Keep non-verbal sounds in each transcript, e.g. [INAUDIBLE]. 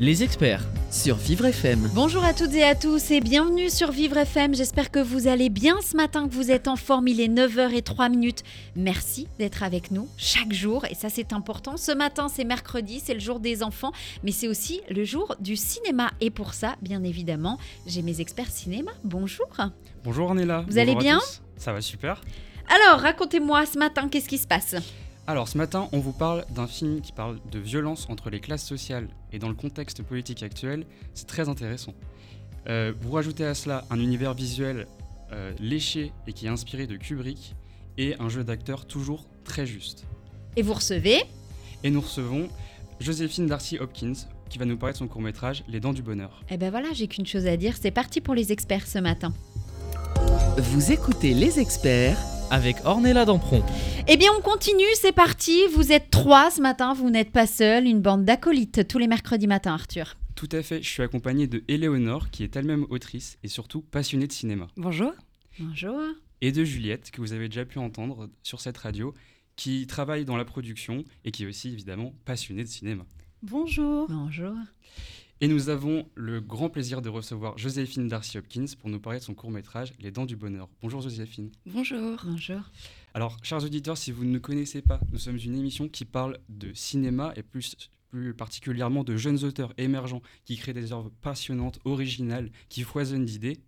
Les experts. sur Vivre FM. Bonjour à toutes et à tous et bienvenue sur Vivre FM. J'espère que vous allez bien ce matin, que vous êtes en forme. Il est 9h03 minutes. Merci d'être avec nous chaque jour et ça c'est important. Ce matin c'est mercredi, c'est le jour des enfants, mais c'est aussi le jour du cinéma. Et pour ça, bien évidemment, j'ai mes experts cinéma. Bonjour. Bonjour Ornella. Vous allez Bonjour bien. Ça va super. Alors racontez-moi ce matin, qu'est-ce qui se passe? Alors ce matin, on vous parle d'un film qui parle de violence entre les classes sociales et dans le contexte politique actuel, c'est très intéressant. Euh, vous rajoutez à cela un univers visuel euh, léché et qui est inspiré de Kubrick et un jeu d'acteurs toujours très juste. Et vous recevez Et nous recevons Joséphine Darcy Hopkins qui va nous parler de son court-métrage Les Dents du Bonheur. Eh ben voilà, j'ai qu'une chose à dire, c'est parti pour les experts ce matin. Vous écoutez les experts Avec Ornella Dampron. Eh bien, on continue, c'est parti. Vous êtes trois ce matin, vous n'êtes pas seul. Une bande d'acolytes tous les mercredis matins, Arthur. Tout à fait, je suis accompagné de Éléonore qui est elle-même autrice et surtout passionnée de cinéma. Bonjour. Bonjour. et de Juliette, que vous avez déjà pu entendre sur cette radio, qui travaille dans la production et qui est aussi évidemment passionnée de cinéma. Bonjour. Bonjour. Et nous avons le grand plaisir de recevoir Joséphine Darcy Hopkins pour nous parler de son court-métrage Les Dents du Bonheur. Bonjour Joséphine. Bonjour. Bonjour. Alors, chers auditeurs, si vous ne nous connaissez pas, nous sommes une émission qui parle de cinéma et plus, plus particulièrement de jeunes auteurs émergents qui créent des œuvres passionnantes, originales, qui foisonnent d'idées.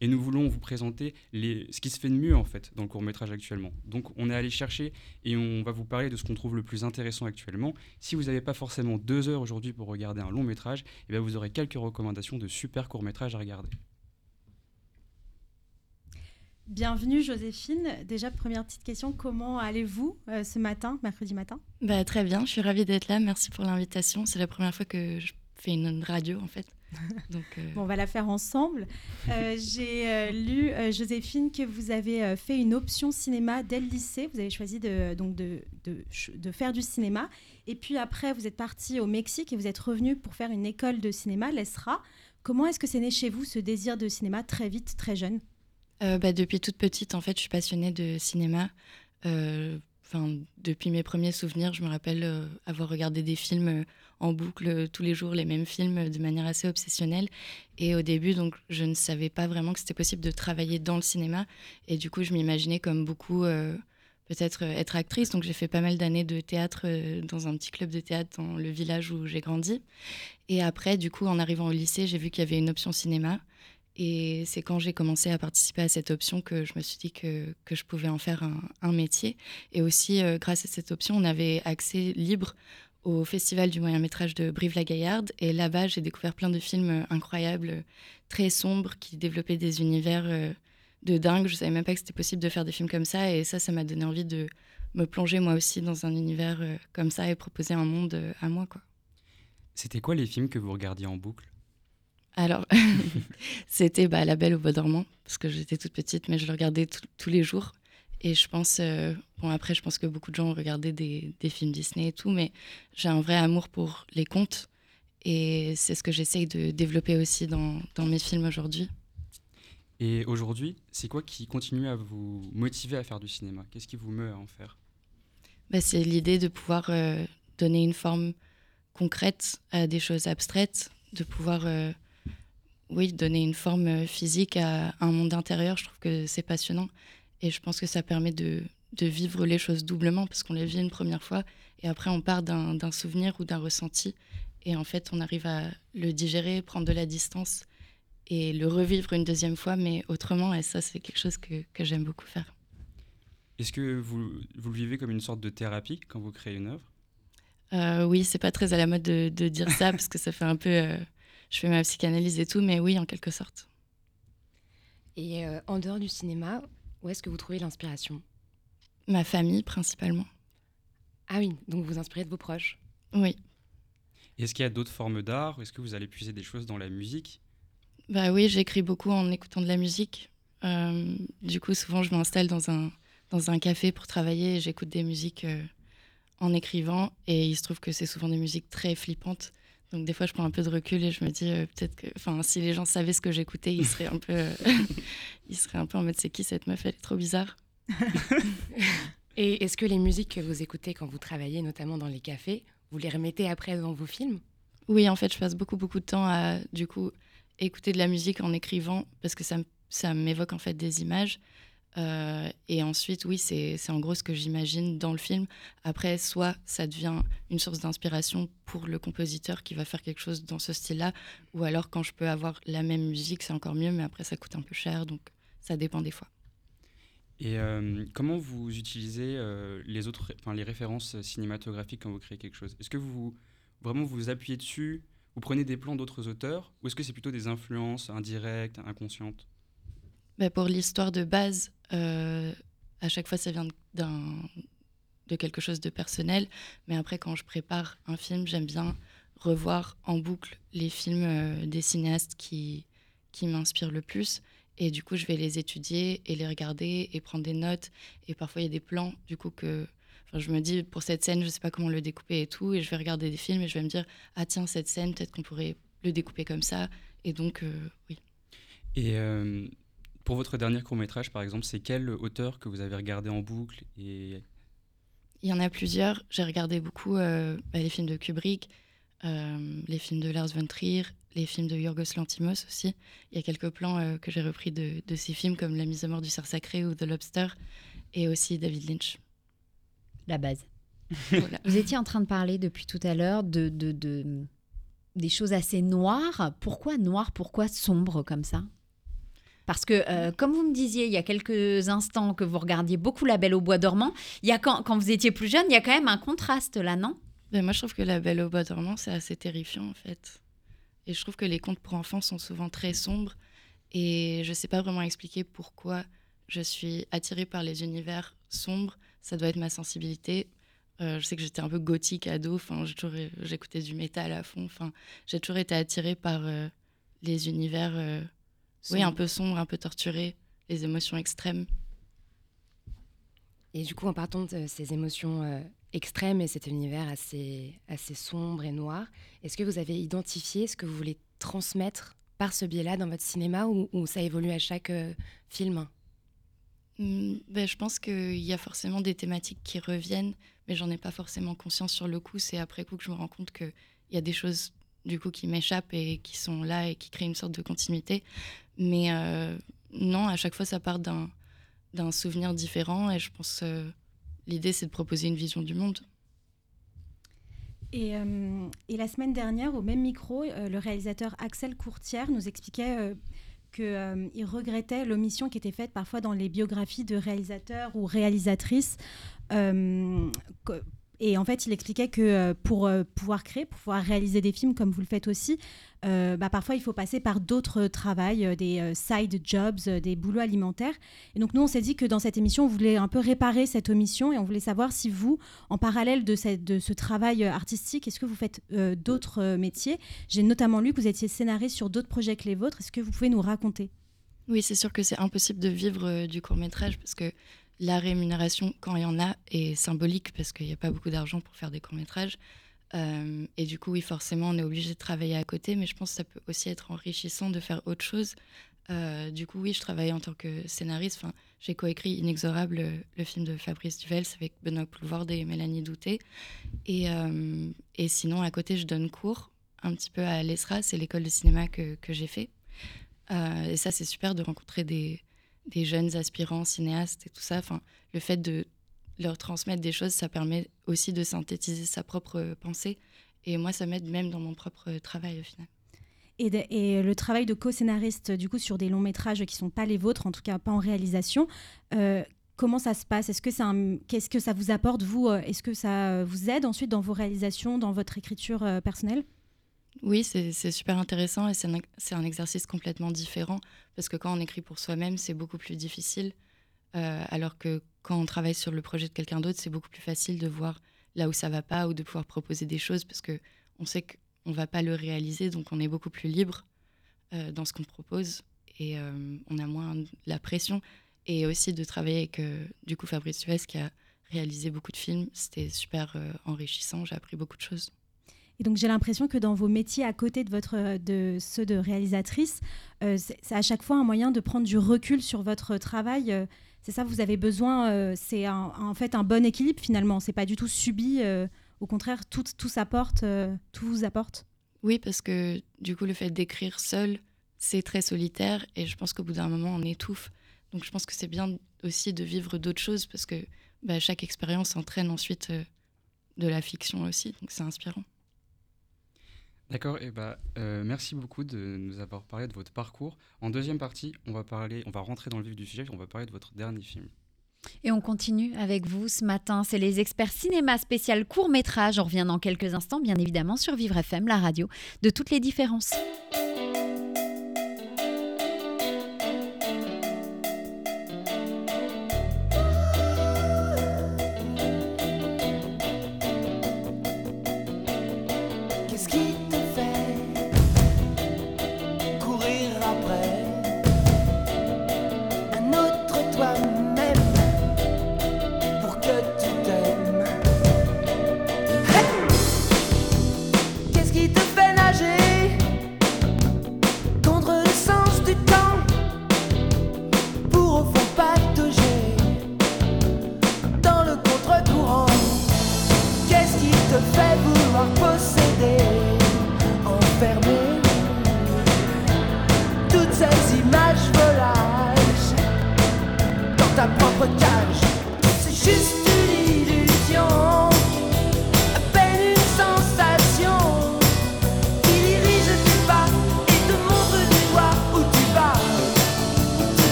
Et nous voulons vous présenter les, ce qui se fait de mieux en fait dans le court métrage actuellement. Donc on est allé chercher et on va vous parler de ce qu'on trouve le plus intéressant actuellement. Si vous n'avez pas forcément deux heures aujourd'hui pour regarder un long métrage, eh bien vous aurez quelques recommandations de super courts métrages à regarder. Bienvenue Joséphine. Déjà, première petite question, comment allez-vous euh, ce matin, mercredi matin? Bah, très bien, je suis ravie d'être là. Merci pour l'invitation. C'est la première fois que je fais une radio en fait. [LAUGHS] Donc, euh, Bon, on va la faire ensemble. Euh, J'ai euh, lu, euh, Joséphine, que vous avez euh, fait une option cinéma dès le lycée. Vous avez choisi de, donc de, de, faire du cinéma. Et puis après, vous êtes parti au Mexique et vous êtes revenu pour faire une école de cinéma, l'ESRA. Comment est-ce que c'est né chez vous ce désir de cinéma très vite, très jeune? Euh, bah, depuis toute petite, en fait, je suis passionnée de cinéma. Euh, Enfin, depuis mes premiers souvenirs, je me rappelle euh, avoir regardé des films euh, en boucle tous les jours, les mêmes films de manière assez obsessionnelle. Et au début, donc, je ne savais pas vraiment que c'était possible de travailler dans le cinéma. Et du coup, je m'imaginais comme beaucoup euh, peut-être euh, être actrice. Donc, j'ai fait pas mal d'années de théâtre euh, dans un petit club de théâtre dans le village où j'ai grandi. Et après, du coup, en arrivant au lycée, j'ai vu qu'il y avait une option cinéma. Et c'est quand j'ai commencé à participer à cette option que je me suis dit que, que je pouvais en faire un, métier. Et aussi, grâce à cette option, on avait accès libre au Festival du moyen métrage de Brive-la-Gaillarde. Et là-bas, j'ai découvert plein de films euh, incroyables, très sombres, qui développaient des univers euh, de dingue. Je savais même pas que c'était possible de faire des films comme ça. Et ça, ça m'a donné envie de me plonger moi aussi dans un univers euh, comme ça et proposer un monde à moi, quoi. C'était quoi les films que vous regardiez en boucle? Alors, [LAUGHS] c'était bah, La Belle au Bois dormant, parce que j'étais toute petite, mais je le regardais tout- tous les jours. Et je pense, euh, bon après, je pense que beaucoup de gens ont regardé des, des films Disney et tout, mais j'ai un vrai amour pour les contes. Et c'est ce que j'essaye de développer aussi dans, dans mes films aujourd'hui. Et aujourd'hui, c'est quoi qui continue à vous motiver à faire du cinéma? Qu'est-ce qui vous meut à en faire? Bah, c'est l'idée de pouvoir euh, donner une forme concrète à des choses abstraites, de pouvoir, euh, oui, donner une forme physique à un monde intérieur. Je trouve que c'est passionnant et je pense que ça permet de, de vivre les choses doublement parce qu'on les vit une première fois et après on part d'un souvenir ou d'un ressenti et en fait on arrive à le digérer, prendre de la distance et le revivre une deuxième fois mais autrement et ça c'est quelque chose que, que j'aime beaucoup faire. Est-ce que vous, vous le vivez comme une sorte de thérapie quand vous créez une œuvre? Euh, oui, c'est pas très à la mode de, de dire ça parce que ça fait un peu. euh, je fais ma psychanalyse et tout, mais oui, en quelque sorte. Et euh, en dehors du cinéma, où est-ce que vous trouvez l'inspiration? Ma famille, principalement. Ah oui, donc vous vous inspirez de vos proches? Oui. Est-ce qu'il y a d'autres formes d'art? Est-ce que vous allez puiser des choses dans la musique? Bah oui, j'écris beaucoup en écoutant de la musique. Euh, du coup, souvent, je m'installe dans un, dans un café pour travailler et j'écoute des musiques euh, en écrivant. Et il se trouve que c'est souvent des musiques très flippantes. Donc des fois, je prends un peu de recul et je me dis euh, peut-être que, enfin, si les gens savaient ce que j'écoutais, ils seraient un peu, euh, [LAUGHS] ils seraient un peu en mode c'est qui cette meuf? Elle est trop bizarre. [LAUGHS] Et est-ce que les musiques que vous écoutez quand vous travaillez, notamment dans les cafés, vous les remettez après dans vos films? Oui, en fait, je passe beaucoup beaucoup de temps à du coup écouter de la musique en écrivant parce que ça, ça m'évoque en fait des images. Euh, et ensuite, oui, c'est en gros ce que j'imagine dans le film. Après, soit ça devient une source d'inspiration pour le compositeur qui va faire quelque chose dans ce style-là, ou alors quand je peux avoir la même musique, c'est encore mieux, mais après, ça coûte un peu cher, donc ça dépend des fois. Et euh, comment vous utilisez euh, les autres, les références cinématographiques quand vous créez quelque chose? Est-ce que vous vraiment vous appuyez dessus Vous prenez des plans d'autres auteurs Ou est-ce que c'est plutôt des influences indirectes, inconscientes? Bah, pour l'histoire de base, euh, à chaque fois, ça vient de quelque chose de personnel. Mais après, quand je prépare un film, j'aime bien revoir en boucle les films euh, des cinéastes qui, qui m'inspirent le plus. Et du coup, je vais les étudier et les regarder et prendre des notes. Et parfois, il y a des plans, du coup, que je me dis, pour cette scène, je ne sais pas comment le découper et tout. Et je vais regarder des films et je vais me dire, ah tiens, cette scène, peut-être qu'on pourrait le découper comme ça. Et donc, euh, oui. Pour votre dernier court métrage, par exemple, c'est quel auteur que vous avez regardé en boucle et Il y en a plusieurs. J'ai regardé beaucoup euh, bah, les films de Kubrick, euh, les films de Lars von Trier, les films de Yorgos Lanthimos aussi. Il y a quelques plans euh, que j'ai repris de, de ces films comme La mise à mort du cerf sacré ou The Lobster et aussi David Lynch. La base. [LAUGHS] Voilà. Vous étiez en train de parler depuis tout à l'heure de, de, de- des choses assez noires. Pourquoi noir? Pourquoi sombre comme ça? Parce que, euh, comme vous me disiez il y a quelques instants que vous regardiez beaucoup La Belle au Bois dormant, il y a quand, quand vous étiez plus jeune, il y a quand même un contraste là, non? Ben, moi, je trouve que La Belle au bois dormant, c'est assez terrifiant en fait. Et je trouve que les contes pour enfants sont souvent très sombres. Et je ne sais pas vraiment expliquer pourquoi je suis attirée par les univers sombres. Ça doit être ma sensibilité. Euh, je sais que j'étais un peu gothique ado. Enfin, j'écoutais du métal à fond. Enfin, j'ai toujours été attirée par euh, les univers, oui, un peu sombres, un peu torturés, les émotions extrêmes. Et du coup, en partant de ces émotions euh, extrêmes et cet univers assez, assez sombre et noir, est-ce que vous avez identifié ce que vous voulez transmettre par ce biais-là dans votre cinéma ou, ou ça évolue à chaque euh, film? Hmm, ben, je pense qu'il y a forcément des thématiques qui reviennent, mais j'en ai pas forcément conscience sur le coup. C'est après coup que je me rends compte qu'il y a des choses du coup qui m'échappent et qui sont là et qui créent une sorte de continuité. Mais euh, non, à chaque fois, ça part d'un d'un souvenir différent et je pense euh, l'idée c'est de proposer une vision du monde. Et, euh, et la semaine dernière, au même micro, le réalisateur Axel Courtière nous expliquait qu'il regrettait l'omission qui était faite parfois dans les biographies de réalisateurs ou réalisatrices. Et en fait, il expliquait que euh, pour euh, pouvoir créer, pour pouvoir réaliser des films comme vous le faites aussi, euh, bah, parfois il faut passer par d'autres travails, des side jobs, des boulots alimentaires. Et donc nous, on s'est dit que dans cette émission, on voulait un peu réparer cette omission et on voulait savoir si vous, en parallèle de, ce travail artistique, est-ce que vous faites d'autres métiers? J'ai notamment lu que vous étiez scénariste sur d'autres projets que les vôtres. Est-ce que vous pouvez nous raconter? Oui, c'est sûr que c'est impossible de vivre du court métrage parce que la rémunération, quand il y en a, est symbolique parce qu'il n'y a pas beaucoup d'argent pour faire des courts métrages. Euh, et du coup, oui, forcément, on est obligé de travailler à côté, mais je pense que ça peut aussi être enrichissant de faire autre chose. Euh, du coup, oui, je travaille en tant que scénariste. Enfin, j'ai coécrit Inexorable, euh, le film de Fabrice Duvels avec Benoît Poulvorde et Mélanie Douté. Et, sinon, à côté, je donne cours un petit peu à l'ESRA, c'est l'école de cinéma que, que j'ai fait. Et ça, c'est super de rencontrer des, des jeunes aspirants cinéastes et tout ça. Enfin, le fait de leur transmettre des choses, ça permet aussi de synthétiser sa propre pensée. Et moi, ça m'aide même dans mon propre travail au final. et, et le travail de co-scénariste, du coup, sur des longs métrages qui sont pas les vôtres, en tout cas pas en réalisation, euh, comment ça se passe? Est-ce que qu'est-ce que ça vous apporte vous? Euh, Est-ce que ça vous aide ensuite dans vos réalisations, dans votre écriture euh, personnelle? Oui, c'est super intéressant et c'est un, exercice complètement différent parce que quand on écrit pour soi-même, c'est beaucoup plus difficile. euh, alors que quand on travaille sur le projet de quelqu'un d'autre, c'est beaucoup plus facile de voir là où ça va pas ou de pouvoir proposer des choses parce que on sait qu'on va pas le réaliser, donc on est beaucoup plus libre. euh, dans ce qu'on propose et euh, on a moins la pression. Et aussi de travailler avec du coup Fabrice Suez qui a réalisé beaucoup de films. C'était super enrichissant, j'ai appris beaucoup de choses. Et donc j'ai l'impression que dans vos métiers à côté de, votre, de ceux de réalisatrice, euh, c'est à chaque fois un moyen de prendre du recul sur votre travail. euh, c'est ça, vous avez besoin, euh, c'est en fait un bon équilibre finalement. C'est pas du tout subi. au contraire, tout, tout s'apporte, tout vous apporte. Oui, parce que du coup, le fait d'écrire seul, c'est très solitaire et je pense qu'au bout d'un moment, on étouffe. Donc je pense que c'est bien aussi de vivre d'autres choses parce que bah, chaque expérience entraîne ensuite de la fiction aussi. Donc c'est inspirant. D'accord, et bah, euh, merci beaucoup de nous avoir parlé de votre parcours. En deuxième partie, on va parler, on va rentrer dans le vif du sujet, on va parler de votre dernier film. Et on continue avec vous ce matin. C'est les experts cinéma spécial court métrage. On revient dans quelques instants, bien évidemment, sur Vivre FM, la radio de toutes les différences.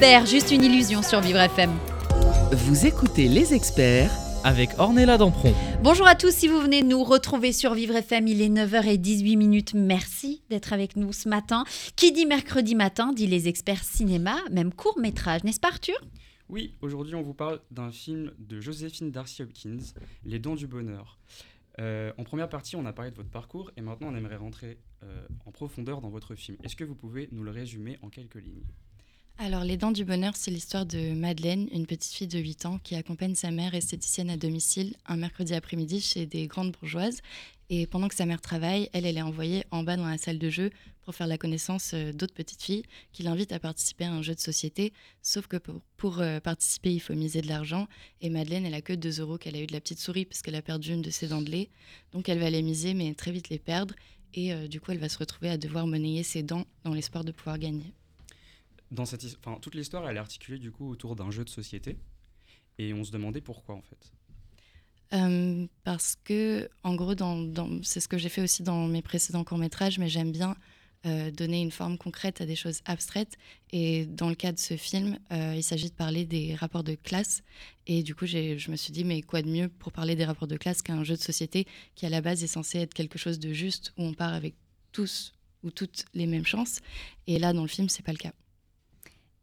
Juste une illusion sur Vivre FM. Vous écoutez les experts avec Ornella Dampron. Bonjour à tous, si vous venez nous retrouver sur Vivre FM, il est 9h18 minutes. Merci d'être avec nous ce matin. Qui dit mercredi matin dit les experts cinéma, même court métrage, n'est-ce pas Arthur? Oui, aujourd'hui on vous parle d'un film de Joséphine Darcy Hopkins, Les Dents du Bonheur. Euh, en première partie, on a parlé de votre parcours et maintenant on aimerait rentrer euh, en profondeur dans votre film. Est-ce que vous pouvez nous le résumer en quelques lignes? Alors, Les Dents du Bonheur, c'est l'histoire de Madeleine, une petite fille de 8 ans qui accompagne sa mère esthéticienne à domicile un mercredi après-midi chez des grandes bourgeoises. Et pendant que sa mère travaille, elle, elle est envoyée en bas dans la salle de jeu pour faire la connaissance euh, d'autres petites filles qui l'invitent à participer à un jeu de société. Sauf que pour, euh, participer, il faut miser de l'argent. Et Madeleine, elle a que 2 euros qu'elle a eu de la petite souris parce qu'elle a perdu une de ses dents de lait. Donc elle va les miser, mais très vite les perdre. Et euh, du coup, elle va se retrouver à devoir monnayer ses dents dans l'espoir de pouvoir gagner toute l'histoire, elle est articulée du coup autour d'un jeu de société. Et on se demandait pourquoi en fait. Euh, parce que, en gros, c'est ce que j'ai fait aussi dans mes précédents courts-métrages, mais j'aime bien euh, donner une forme concrète à des choses abstraites. Et dans le cas de ce film, euh, il s'agit de parler des rapports de classe. Et du coup, je me suis dit, mais quoi de mieux pour parler des rapports de classe qu'un jeu de société qui, à la base, est censé être quelque chose de juste, où on part avec tous ou toutes les mêmes chances. Et là, dans le film, c'est pas le cas.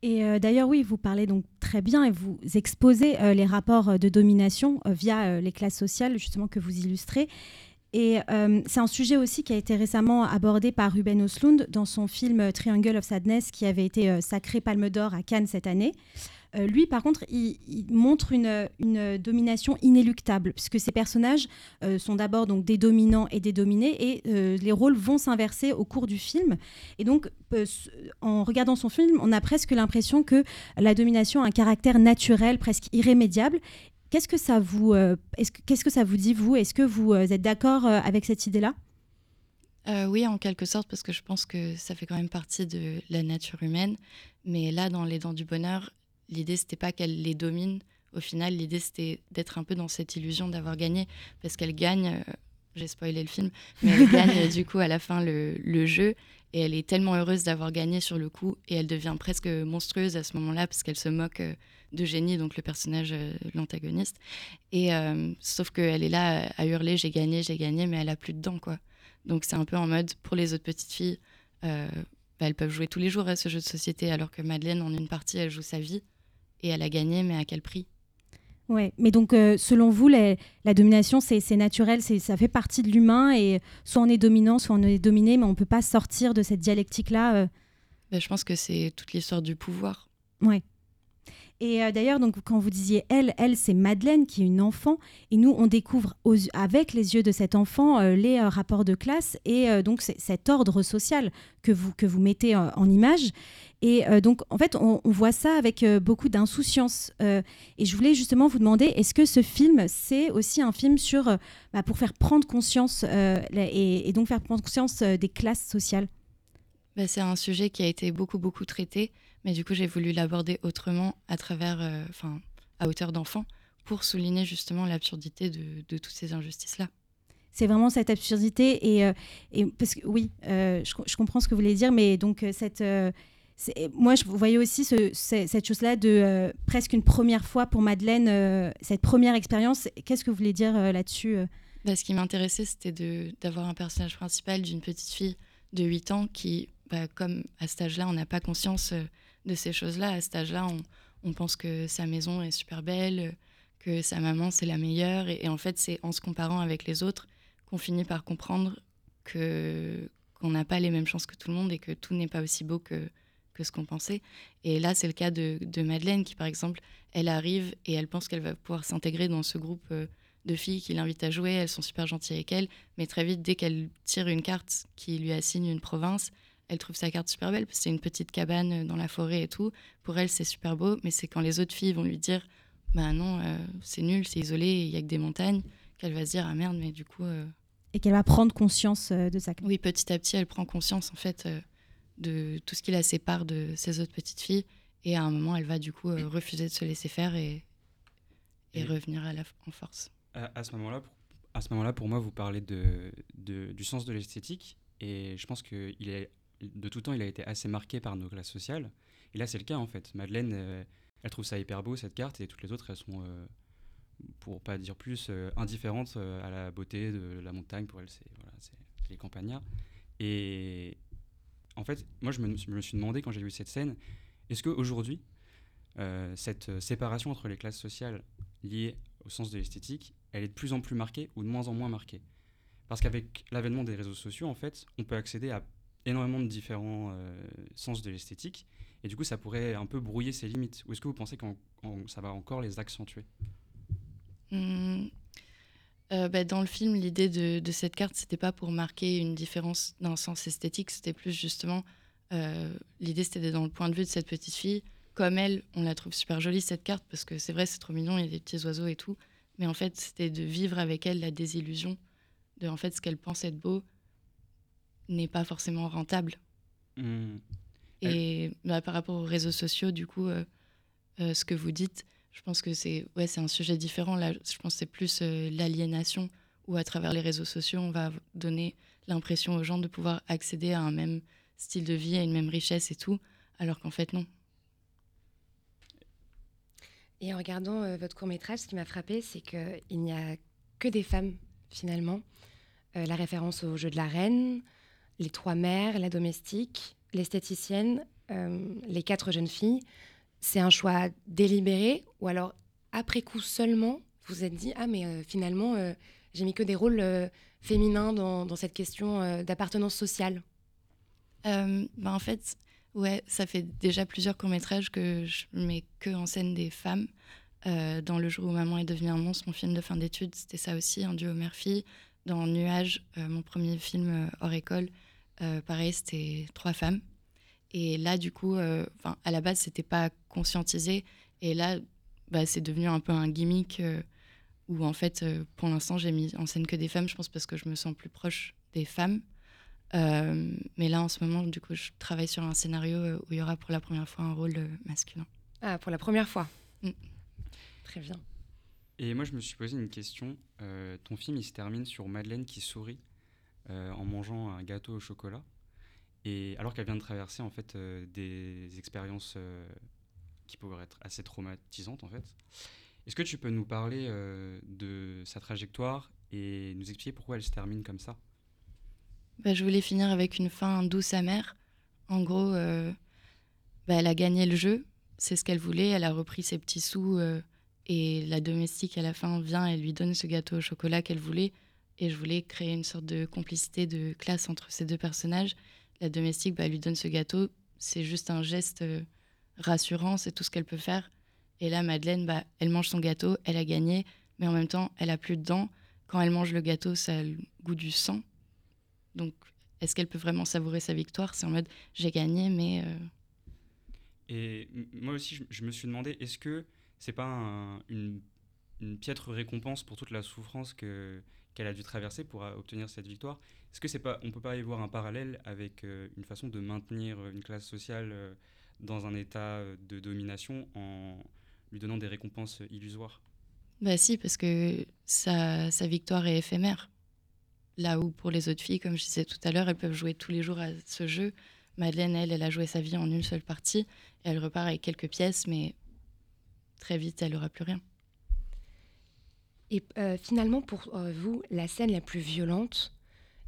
Et euh, d'ailleurs, oui, vous parlez donc très bien et vous exposez euh, les rapports euh, de domination via les classes sociales, justement, que vous illustrez. Et c'est un sujet aussi qui a été récemment abordé par Ruben Oslund dans son film Triangle of Sadness, qui avait été sacré Palme d'Or à Cannes cette année. Euh, lui, par contre, il, montre une, domination inéluctable, puisque ces personnages euh, sont d'abord donc des dominants et des dominés, et euh, les rôles vont s'inverser au cours du film. Et donc, en regardant son film, on a presque l'impression que la domination a un caractère naturel, presque irrémédiable. Qu'est-ce que ça vous, qu'est-ce que ça vous dit vous? Est-ce que vous êtes d'accord avec cette idée-là? Oui, en quelque sorte, parce que je pense que ça fait quand même partie de la nature humaine. Mais là, dans Les Dents du Bonheur, l'idée c'était pas qu'elle les domine. Au final, l'idée c'était d'être un peu dans cette illusion d'avoir gagné, parce qu'elle gagne. Euh, j'ai spoilé le film, mais elle gagne du coup à la fin le, jeu et elle est tellement heureuse d'avoir gagné sur le coup et elle devient presque monstrueuse à ce moment-là parce qu'elle se moque euh, de Génie, donc le personnage, euh, l'antagoniste. Et sauf qu'elle est là à hurler j'ai gagné, j'ai gagné, mais elle a plus de dents quoi. Donc c'est un peu en mode pour les autres petites filles, bah, elles peuvent jouer tous les jours à ce jeu de société alors que Madeleine en une partie elle joue sa vie et elle a gagné, mais à quel prix? Ouais, mais donc euh, selon vous, la domination, c'est naturel, ça fait partie de l'humain et soit on est dominant, soit on est dominé, mais on ne peut pas sortir de cette dialectique-là. Euh. Ben, je pense que c'est toute l'histoire du pouvoir. Ouais. Et euh, d'ailleurs, donc quand vous disiez elle, elle, c'est Madeleine qui est une enfant, et nous, on découvre avec les yeux de cet enfant les rapports de classe et donc cet ordre social que vous que vous mettez en image. Et euh, donc, en fait, on, voit ça avec euh, beaucoup d'insouciance. Euh, et je voulais justement vous demander, est-ce que ce film, c'est aussi un film sur, bah, pour faire prendre conscience, et, donc faire prendre conscience des classes sociales? Bah, C'est un sujet qui a été beaucoup, beaucoup traité, mais du coup, j'ai voulu l'aborder autrement, à travers, enfin, à hauteur d'enfant, pour souligner justement l'absurdité de, de toutes ces injustices-là c'est vraiment cette absurdité et, et, parce que oui je, je, comprends ce que vous voulez dire mais donc cette moi, je voyais aussi cette chose-là de euh, presque une première fois pour Madeleine, euh, cette première expérience. Qu'est-ce que vous voulez dire euh, là-dessus bah, Ce qui m'intéressait, c'était d'avoir un personnage principal d'une petite fille de 8 ans qui, bah, comme à cet âge-là, on n'a pas conscience de ces choses-là. À cet âge-là, on, on, pense que sa maison est super belle, que sa maman, c'est la meilleure. Et, en fait, c'est en se comparant avec les autres qu'on finit par comprendre que qu'on n'a pas les mêmes chances que tout le monde et que tout n'est pas aussi beau que que ce qu'on pensait. Et là, c'est le cas de, Madeleine qui, par exemple, elle arrive et elle pense qu'elle va pouvoir s'intégrer dans ce groupe euh, de filles qui l'invitent à jouer. Elles sont super gentilles avec elle. Mais très vite, dès qu'elle tire une carte qui lui assigne une province, elle trouve sa carte super belle parce que c'est une petite cabane dans la forêt et tout. Pour elle, c'est super beau. Mais c'est quand les autres filles vont lui dire Bah non, euh, c'est nul, c'est isolé, il y a que des montagnes, qu'elle va se dire Ah merde, mais du coup. Euh, et qu'elle va prendre conscience de sa. Oui, petit à petit, elle prend conscience en fait de tout ce qui la sépare de ses autres petites filles. Et à un moment, elle va du coup euh, refuser de se laisser faire et, et, revenir à la, en force. À, ce moment-là, pour, à ce moment-là, pour moi, vous parlez de, de du sens de l'esthétique. Et je pense que il est, de tout temps, il a été assez marqué par nos classes sociales. Et là, c'est le cas en fait. Madeleine, euh, elle trouve ça hyper beau cette carte, et toutes les autres, elles sont, euh, pour pas dire plus, euh, indifférentes euh, à la beauté de la montagne. Pour elle, c'est voilà, les campagnards. Et en fait, moi, je me, je me suis demandé quand j'ai vu cette scène, est-ce qu'aujourd'hui, cette séparation entre les classes sociales liée au sens de l'esthétique, elle est de plus en plus marquée ou de moins en moins marquée? Parce qu'avec l'avènement des réseaux sociaux, en fait, on peut accéder à énormément de différents euh, sens de l'esthétique, et du coup, ça pourrait un peu brouiller ses limites. Ou est-ce que vous pensez que ça va encore les accentuer? Hmm. Euh, bah, dans le film, l'idée de, cette carte, c'était pas pour marquer une différence d'un sens esthétique, c'était plus justement. euh, l'idée, c'était dans le point de vue de cette petite fille. Comme elle, on la trouve super jolie cette carte parce que c'est vrai, c'est trop mignon, il y a des petits oiseaux et tout. Mais en fait, c'était de vivre avec elle la désillusion de en fait ce qu'elle pense être beau n'est pas forcément rentable. Hmm. Et bah, par rapport aux réseaux sociaux, du coup, euh, euh, ce que vous dites, je pense que c'est ouais, c'est un sujet différent. Là, je pense que c'est plus euh, l'aliénation où à travers les réseaux sociaux, on va donner l'impression aux gens de pouvoir accéder à un même style de vie, à une même richesse et tout, alors qu'en fait, non. Et en regardant euh, votre court métrage, ce qui m'a frappé, c'est qu'il n'y a que des femmes finalement. Euh, la référence au jeu de la reine, les trois mères, la domestique, l'esthéticienne, euh, les quatre jeunes filles. C'est un choix délibéré ou alors après coup seulement, vous vous êtes dit ah mais euh, finalement euh, j'ai mis que des rôles féminins dans, cette question d'appartenance sociale? Bah, en fait, ouais, ça fait déjà plusieurs courts-métrages que je mets que en scène des femmes. Dans Le jour où maman est devenue un monstre, mon film de fin d'études, c'était ça aussi, un duo mère-fille. Dans Nuages, mon premier film hors école, euh, pareil, c'était trois femmes. Et là, du coup, euh, 'fin, à la base, c'était pas conscientisé. Et là, bah, c'est devenu un peu un gimmick euh, où, en fait, euh, pour l'instant, j'ai mis en scène que des femmes, je pense, parce que je me sens plus proche des femmes. Euh, mais là, en ce moment, du coup, je travaille sur un scénario où il y aura pour la première fois un rôle masculin. Ah, pour la première fois. Mm. Très bien. Et moi, je me suis posé une question. Euh, ton film, il se termine sur Madeleine qui sourit euh, en mangeant un gâteau au chocolat, et alors qu'elle vient de traverser en fait euh, des expériences euh, qui pourraient être assez traumatisantes en fait. Est-ce que tu peux nous parler euh, de sa trajectoire et nous expliquer pourquoi elle se termine comme ça? Bah, je voulais finir avec une fin douce amère. En gros, euh, bah, elle a gagné le jeu, c'est ce qu'elle voulait. Elle a repris ses petits sous euh, et la domestique à la fin vient et lui donne ce gâteau au chocolat qu'elle voulait. Et je voulais créer une sorte de complicité de classe entre ces deux personnages. La domestique bah, lui donne ce gâteau, c'est juste un geste euh, rassurant, c'est tout ce qu'elle peut faire. Et là, Madeleine, bah, elle mange son gâteau, elle a gagné, mais en même temps, elle a plus de dents. Quand elle mange le gâteau, ça a le goût du sang. Donc, est-ce qu'elle peut vraiment savourer sa victoire? C'est en mode j'ai gagné, mais euh, Et moi aussi, je, me suis demandé, est-ce que c'est pas un- une, une piètre récompense pour toute la souffrance que qu'elle a dû traverser pour euh, obtenir cette victoire Est-ce que c'est pas, on peut pas y voir un parallèle avec euh, une façon de maintenir euh, une classe sociale dans un état de domination en lui donnant des récompenses illusoires? Bah si, parce que sa, sa victoire est éphémère. Là où pour les autres filles, comme je disais tout à l'heure, elles peuvent jouer tous les jours à ce jeu. Madeleine, elle, elle a joué sa vie en une seule partie. Et elle repart avec quelques pièces, mais très vite, elle n'aura plus rien. Et euh, finalement, pour euh, vous, la scène la plus violente,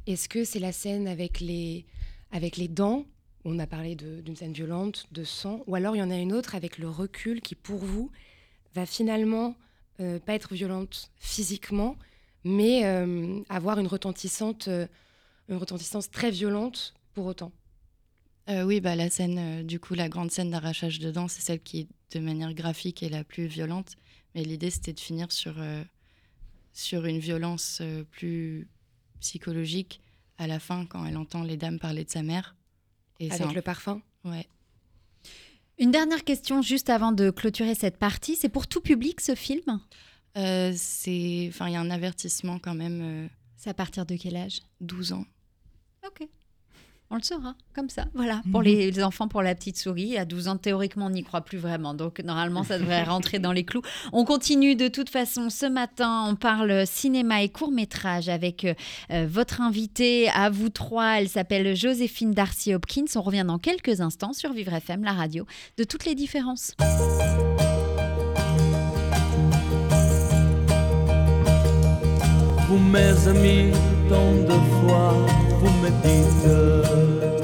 est-ce que c'est la scène avec les, avec les dents? On a parlé d'une scène violente, de sang. Ou alors il y en a une autre avec le recul qui, pour vous, va finalement euh, pas être violente physiquement, mais avoir une retentissante, une retentissance très violente pour autant? Oui, bah, la scène, du coup, la grande scène d'arrachage de dents, c'est celle qui, de manière graphique, est la plus violente. Mais l'idée, c'était de finir sur, sur une violence euh, plus psychologique à la fin, quand elle entend les dames parler de sa mère. Et c'est avec un- le parfum Ouais. Une dernière question juste avant de clôturer cette partie. C'est pour tout public ce film? Euh, c'est, enfin, il y a un avertissement quand même. euh, C'est à partir de quel âge? 12 ans. Ok. On le saura, comme ça. Voilà, pour les, les enfants, pour la petite souris. À 12 ans, théoriquement, on n'y croit plus vraiment. Donc, normalement, ça devrait [LAUGHS] rentrer dans les clous. On continue de toute façon. Ce matin, on parle cinéma et court-métrage avec euh, votre invitée à vous trois. Elle s'appelle Joséphine Darcy Hopkins. On revient dans quelques instants sur Vivre FM, la radio, de toutes les différences. Vous mes amis, tant de fois vous me dites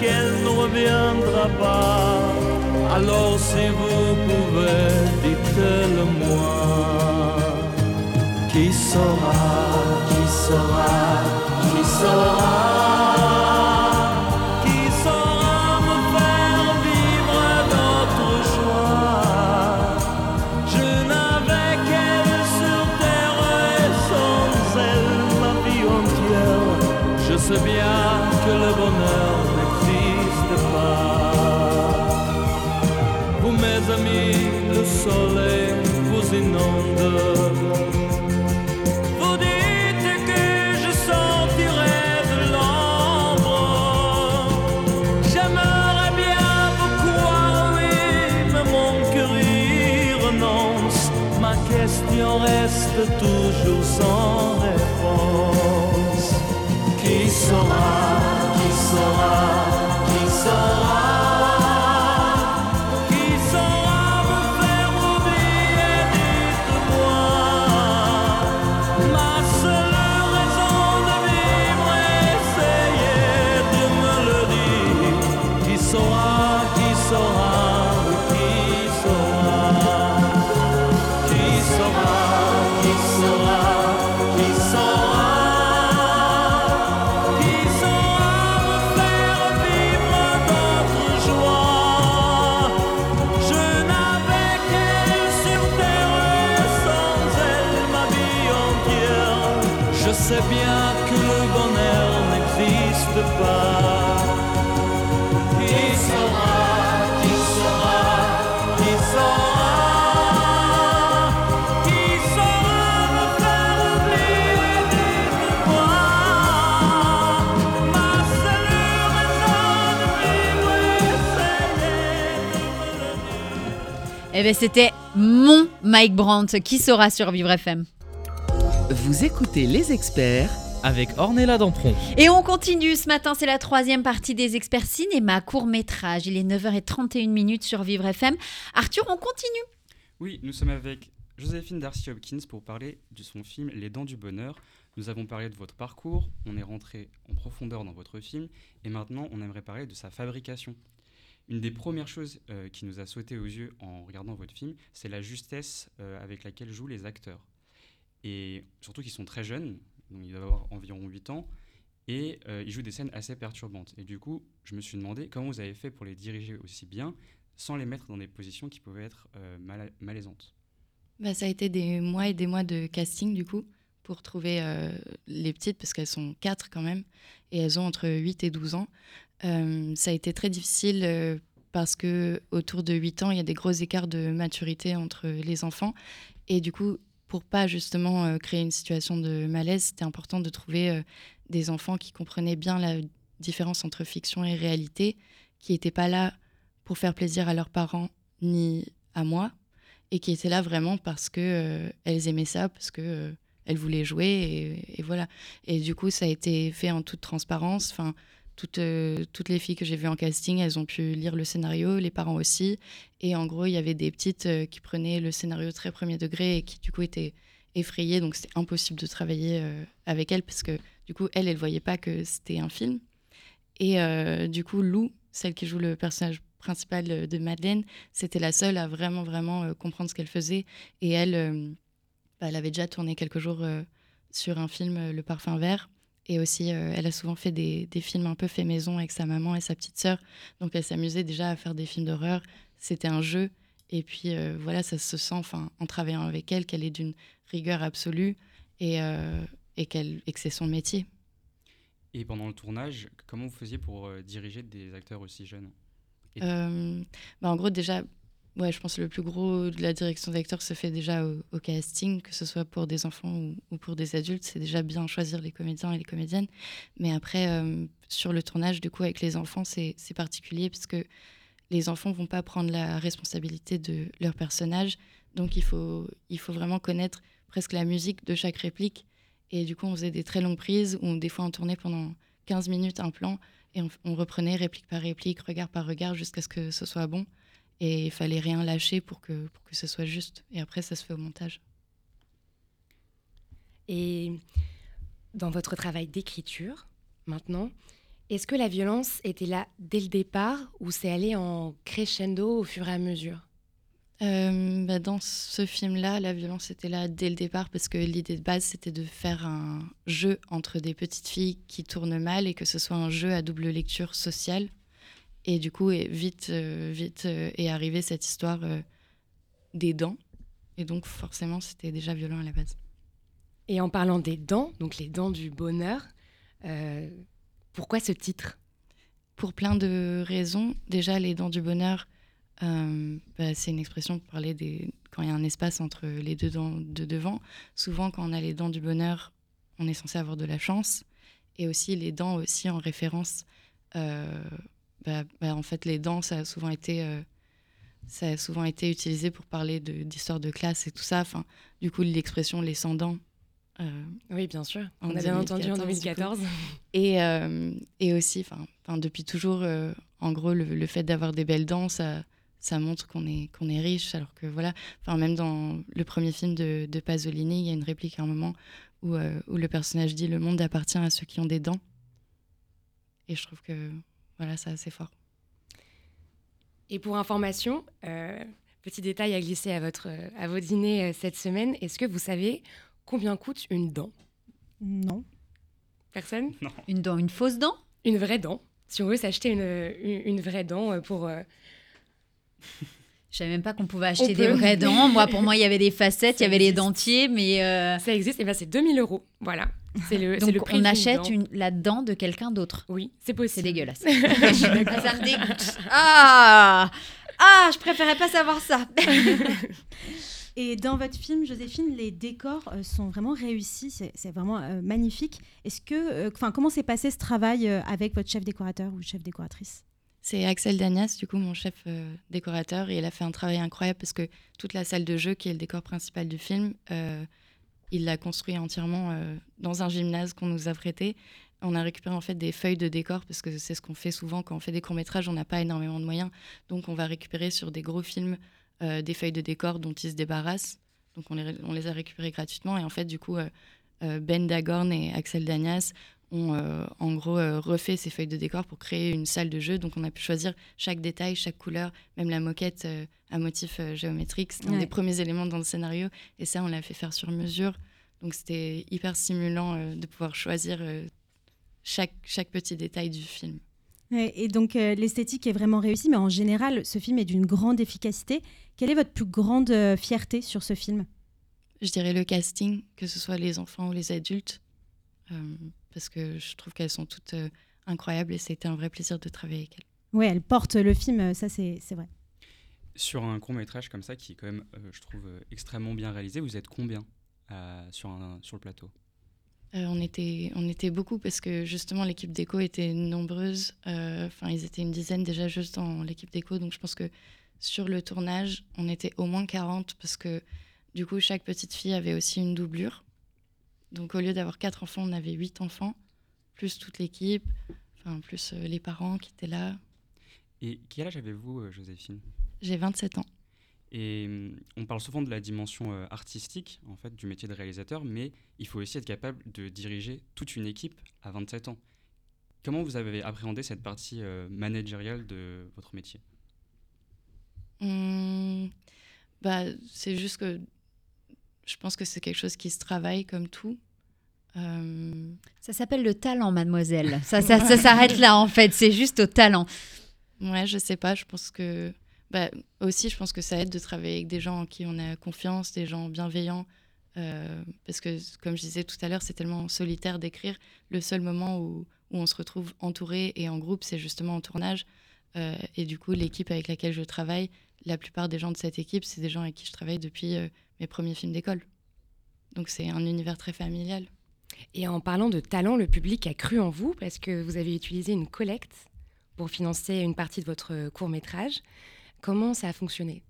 qu'elle ne reviendra pas. Alors si vous pouvez, dites-le moi. Qui saura, qui saura, qui saura? Vous dites que je sortirai de l'ombre. J'aimerais bien vous croire, oui, mais mon cœur renonce. Ma question reste toujours sans réponse. Qui saura, qui saura, qui saura? Je sais bien que le bonheur n'existe pas. Qui saura Qui saura me faire oublier, dites-moi Ma Eh bien, c'était mon Mike Brandt qui saura survivre FM. Vous écoutez les experts Avec Ornella Dampron. Et on continue ce matin, c'est la troisième partie des experts cinéma court-métrage. Il est 9h31 minutes sur Vivre FM. Arthur, on continue. Oui, nous sommes avec Joséphine Darcy Hopkins pour parler de son film Les Dents du Bonheur. Nous avons parlé de votre parcours, on est rentré en profondeur dans votre film, et maintenant on aimerait parler de sa fabrication. Une des premières choses euh, qui nous a sauté aux yeux en regardant votre film, c'est la justesse euh, avec laquelle jouent les acteurs. Et surtout qu'ils sont très jeunes, donc ils doivent avoir environ 8 ans, et euh, ils jouent des scènes assez perturbantes. Et du coup, je me suis demandé comment vous avez fait pour les diriger aussi bien, sans les mettre dans des positions qui pouvaient être euh, mala- malaisantes. Bah, ça a été des mois et des mois de casting, du coup, pour trouver euh, les petites, parce qu'elles sont quatre quand même, et elles ont entre 8 et 12 ans. Ça a été très difficile parce que autour de 8 ans, il y a des gros écarts de maturité entre les enfants. Et du coup, pour pas justement euh, créer une situation de malaise, c'était important de trouver euh, des enfants qui comprenaient bien la différence entre fiction et réalité, qui n'étaient pas là pour faire plaisir à leurs parents ni à moi, et qui étaient là vraiment parce que euh, elles aimaient ça, parce que elles voulaient jouer, et, et voilà. Et du coup, ça a été fait en toute transparence. Enfin, toutes, euh, toutes les filles que j'ai vues en casting, elles ont pu lire le scénario, les parents aussi. Et en gros, il y avait des petites euh, qui prenaient le scénario très premier degré et qui du coup étaient effrayées. Donc c'était impossible de travailler euh, avec elles parce que du coup, elles, elles ne voyaient pas que c'était un film. Et du coup, Lou, celle qui joue le personnage principal de Madeleine, c'était la seule à vraiment, vraiment comprendre ce qu'elle faisait. Et elle, bah, elle avait déjà tourné quelques jours sur un film, Le Parfum Vert. Et aussi, euh, elle a souvent fait des, des films un peu fait maison avec sa maman et sa petite sœur. Donc, elle s'amusait déjà à faire des films d'horreur. C'était un jeu. Et puis, euh, voilà, ça se sent, enfin, en travaillant avec elle, qu'elle est d'une rigueur absolue et, euh, et, qu'elle, et que c'est son métier. Et pendant le tournage, comment vous faisiez pour euh, diriger des acteurs aussi jeunes? Et- bah, en gros, déjà, ouais, je pense que le plus gros de la direction d'acteurs se fait déjà au, casting, que ce soit pour des enfants ou, ou pour des adultes. C'est déjà bien choisir les comédiens et les comédiennes. Mais après, euh, sur le tournage, du coup, avec les enfants, c'est particulier parce que les enfants vont pas prendre la responsabilité de leur personnage. Donc, il faut, il faut vraiment connaître presque la musique de chaque réplique. Et du coup, on faisait des très longues prises où des fois on tournait pendant 15 minutes un plan et on reprenait réplique par réplique, regard par regard jusqu'à ce que ce soit bon. Et il fallait rien lâcher pour que, pour que ce soit juste. Et après, ça se fait au montage. Et dans votre travail d'écriture, maintenant, est-ce que la violence était là dès le départ ou c'est allé en crescendo au fur et à mesure? Euh, bah, dans ce film-là, la violence était là dès le départ parce que l'idée de base, c'était de faire un jeu entre des petites filles qui tournent mal et que ce soit un jeu à double lecture sociale. Et du coup, est vite, euh, vite euh, est arrivée cette histoire euh, des dents. Et donc, forcément, c'était déjà violent à la base. Et en parlant des dents, donc les dents du bonheur, euh, pourquoi ce titre? Pour plein de raisons. Déjà, les dents du bonheur, euh, bah, c'est une expression pour parler des... quand il y a un espace entre les deux dents de devant. Souvent, quand on a les dents du bonheur, on est censé avoir de la chance. Et aussi, les dents aussi en référence. euh, bah, bah, en fait, les dents, ça a souvent été, euh, ça a souvent été utilisé pour parler d'histoire de, classe et tout ça. Enfin, du coup, l'expression les sans dents. euh, Oui, bien sûr. On a bien entendu en 2014, 2014. et, euh, et aussi, enfin, depuis toujours, euh, en gros, le, le fait d'avoir des belles dents, ça, ça montre qu'on est, qu'on est riche. Alors que voilà, enfin, même dans le premier film de, de Pasolini, il y a une réplique à un moment où, où le personnage dit Le monde appartient à ceux qui ont des dents. Et je trouve que voilà, c'est assez fort. Et pour information, euh, petit détail à glisser à, votre, à vos dîners euh, cette semaine, est-ce que vous savez combien coûte une dent? Non. Personne? Une dent, une fausse dent? Une vraie dent. Si on veut s'acheter une, une, une vraie dent euh, pour... euh, Je savais même pas qu'on pouvait acheter On des peut. vraies dents. Moi, pour moi, il y avait des [LAUGHS] facettes, il Ça y avait les existe. dentiers, mais euh, Ça existe, et ben c'est 2000 euros. Voilà. C'est le, donc le prix on achète dent. une, la dent de quelqu'un d'autre. Oui, c'est possible. C'est dégueulasse. [LAUGHS] Ah, ça me dégoûte. Ah ah, je préférais pas savoir ça. [LAUGHS] Et dans votre film, Joséphine, les décors euh, sont vraiment réussis, c'est vraiment euh, magnifique. Est-ce que, euh, enfin, comment s'est passé ce travail euh, avec votre chef décorateur ou chef décoratrice? C'est Axel Danias, du coup, mon chef euh, décorateur, et il a fait un travail incroyable parce que toute la salle de jeu, qui est le décor principal du film, euh, il l'a construit entièrement euh, dans un gymnase qu'on nous a prêté. On a récupéré en fait des feuilles de décor parce que c'est ce qu'on fait souvent quand on fait des courts métrages, on n'a pas énormément de moyens, donc on va récupérer sur des gros films euh, des feuilles de décor dont ils se débarrassent. Donc on les, on les a récupérées gratuitement et en fait du coup euh, Ben Dagorn et Axel Danias ont euh, en gros euh, refait ces feuilles de décor pour créer une salle de jeu. Donc on a pu choisir chaque détail, chaque couleur, même la moquette euh, à motif géométrique. C'était un Ouais. des premiers éléments dans le scénario et ça on l'a fait faire sur mesure. Donc c'était hyper stimulant de pouvoir choisir chaque, chaque petit détail du film. Ouais, Et donc l'esthétique est vraiment réussie, mais en général, ce film est d'une grande efficacité. Quelle est votre plus grande fierté sur ce film? Je dirais le casting, que ce soit les enfants ou les adultes, euh, parce que je trouve qu'elles sont toutes euh, incroyables et c'était un vrai plaisir de travailler avec elles. Oui, elle porte le film, euh, ça c'est vrai. Sur un court métrage comme ça, qui est quand même, euh, je trouve, euh, extrêmement bien réalisé, vous êtes combien euh, sur, un, sur le plateau? Euh, on, était, on était beaucoup parce que justement l'équipe d'éco était nombreuse. Euh, Enfin, ils étaient une dizaine déjà juste dans l'équipe d'éco. Donc je pense que sur le tournage, on était au moins 40 parce que du coup, chaque petite fille avait aussi une doublure. Donc au lieu d'avoir quatre enfants, on avait huit enfants, plus toute l'équipe. Enfin, plus euh, les parents qui étaient là. Et quel âge avez-vous, euh, Joséphine? J'ai 27 ans. Et hum, on parle souvent de la dimension euh, artistique en fait du métier de réalisateur, mais il faut aussi être capable de diriger toute une équipe à 27 ans. Comment vous avez appréhendé cette partie managériale de votre métier? Hum, bah, c'est juste que je pense que c'est quelque chose qui se travaille comme tout. Euh, Ça s'appelle le talent, mademoiselle. [LAUGHS] Ça, ça, ça s'arrête là, en fait. C'est juste au talent. Ouais, je sais pas. Je pense que. Bah, aussi, je pense que ça aide de travailler avec des gens en qui on a confiance, des gens bienveillants. euh, parce que, comme je disais tout à l'heure, c'est tellement solitaire d'écrire. Le seul moment où, où on se retrouve entouré et en groupe, c'est justement en tournage. Euh, et du coup, l'équipe avec laquelle je travaille, la plupart des gens de cette équipe, c'est des gens avec qui je travaille depuis euh, mes premiers films d'école. Donc, c'est un univers très familial. Et en parlant de talent, le public a cru en vous parce que vous avez utilisé une collecte pour financer une partie de votre court métrage. Comment ça a fonctionné?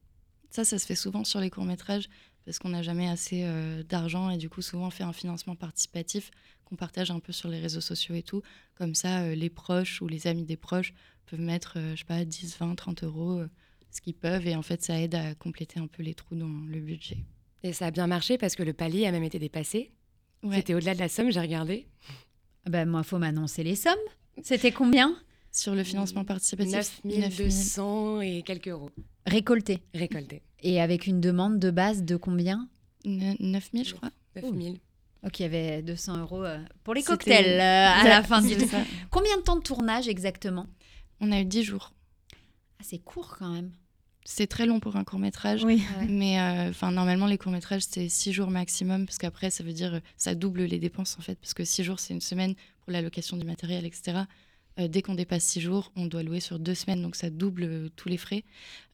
Ça, ça se fait souvent sur les courts-métrages parce qu'on n'a jamais assez euh, d'argent et du coup, souvent, on fait un financement participatif qu'on partage un peu sur les réseaux sociaux et tout. Comme ça, euh, les proches ou les amis des proches peuvent mettre, je sais pas, 10, 20, 30 euros, ce qu'ils peuvent. Et en fait, ça aide à compléter un peu les trous dans le budget. Et ça a bien marché parce que le palier a même été dépassé. Ouais. C'était au-delà de la somme, j'ai regardé. Ben, moi, faut m'annoncer les sommes. C'était combien? Sur le financement participatif, 9200 et quelques euros Récolté. récoltés. Et avec une demande de base de combien? 9 000, je crois. 9000. Ok, il y avait 200 euros euh, pour les cocktails euh, à la fin du. Combien de temps de tournage exactement? On a eu 10 jours. Ah, C'est court quand même. C'est très long pour un court-métrage. Oui. [LAUGHS] Mais euh, enfin, normalement, les courts-métrages, c'est six jours maximum, parce qu'après, ça veut dire euh, ça double les dépenses, en fait, parce que six jours, c'est une semaine pour la location du matériel, etc. Euh, dès qu'on dépasse six jours, on doit louer sur deux semaines, donc ça double tous les frais.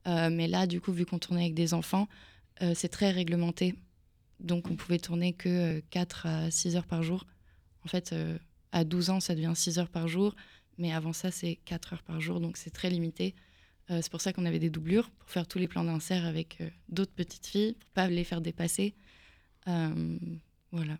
Euh, mais là, du coup, vu qu'on tournait avec des enfants, c'est très réglementé. Donc, on pouvait tourner que euh, 4 à 6 heures par jour. En fait, à 12 ans, ça devient 6 heures par jour, mais avant ça, c'est 4 heures par jour, donc c'est très limité. Euh, c'est pour ça qu'on avait des doublures pour faire tous les plans d'insert avec euh, d'autres petites filles, pour pas les faire dépasser. Euh, voilà.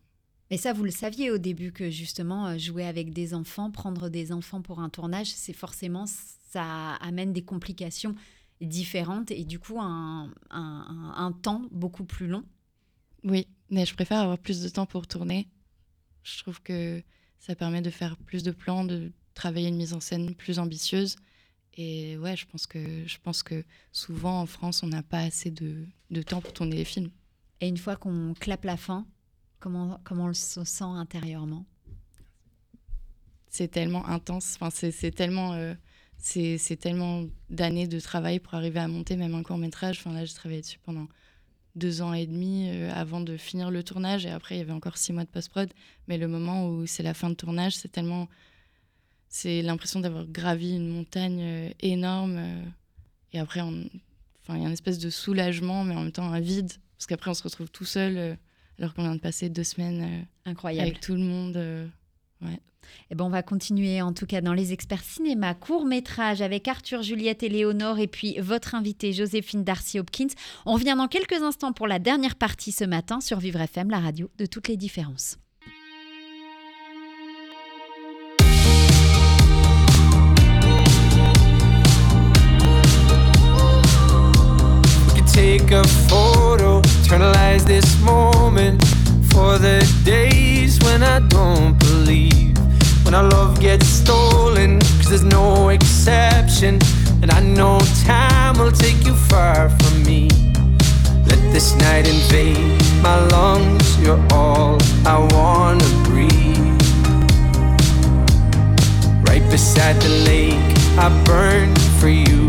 Mais ça, vous le saviez au début que justement, jouer avec des enfants, prendre des enfants pour un tournage, c'est forcément, ça amène des complications différentes et du coup un- un temps beaucoup plus long. Oui, mais je préfère avoir plus de temps pour tourner. Je trouve que ça permet de faire plus de plans, de travailler une mise en scène plus ambitieuse. Et ouais, je pense que, je pense que souvent en France, on n'a pas assez de, de temps pour tourner les films. Et une fois qu'on clappe la fin, comment, comment on se sent intérieurement? C'est tellement intense. Enfin, c'est tellement, euh, c'est c'est tellement d'années de travail pour arriver à monter même un court métrage. Enfin, là, j'ai travaillé dessus pendant deux ans et demi euh, avant de finir le tournage. Et après, il y avait encore six mois de post-prod. Mais le moment où c'est la fin de tournage, c'est tellement. C'est l'impression d'avoir gravi une montagne euh, énorme. euh, et après, on- enfin, il y a une espèce de soulagement, mais en même temps un vide. Parce qu'après, on se retrouve tout seul, euh, alors qu'on vient de passer deux semaines Incroyable. avec tout le monde. euh, Eh ben, on va continuer en tout cas dans les experts cinéma, court métrage avec Arthur, Juliette et Léonore et puis votre invitée Joséphine Darcy Hopkins. On revient dans quelques instants pour la dernière partie ce matin sur Vivre FM, la radio de toutes les différences. Take a photo, eternalize this moment for the days when I don't believe. When our love gets stolen, cause there's no exception. And I know time will take you far from me. Let this night invade my lungs, you're all I wanna breathe. Right beside the lake, I burn for you,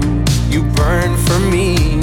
you burn for me.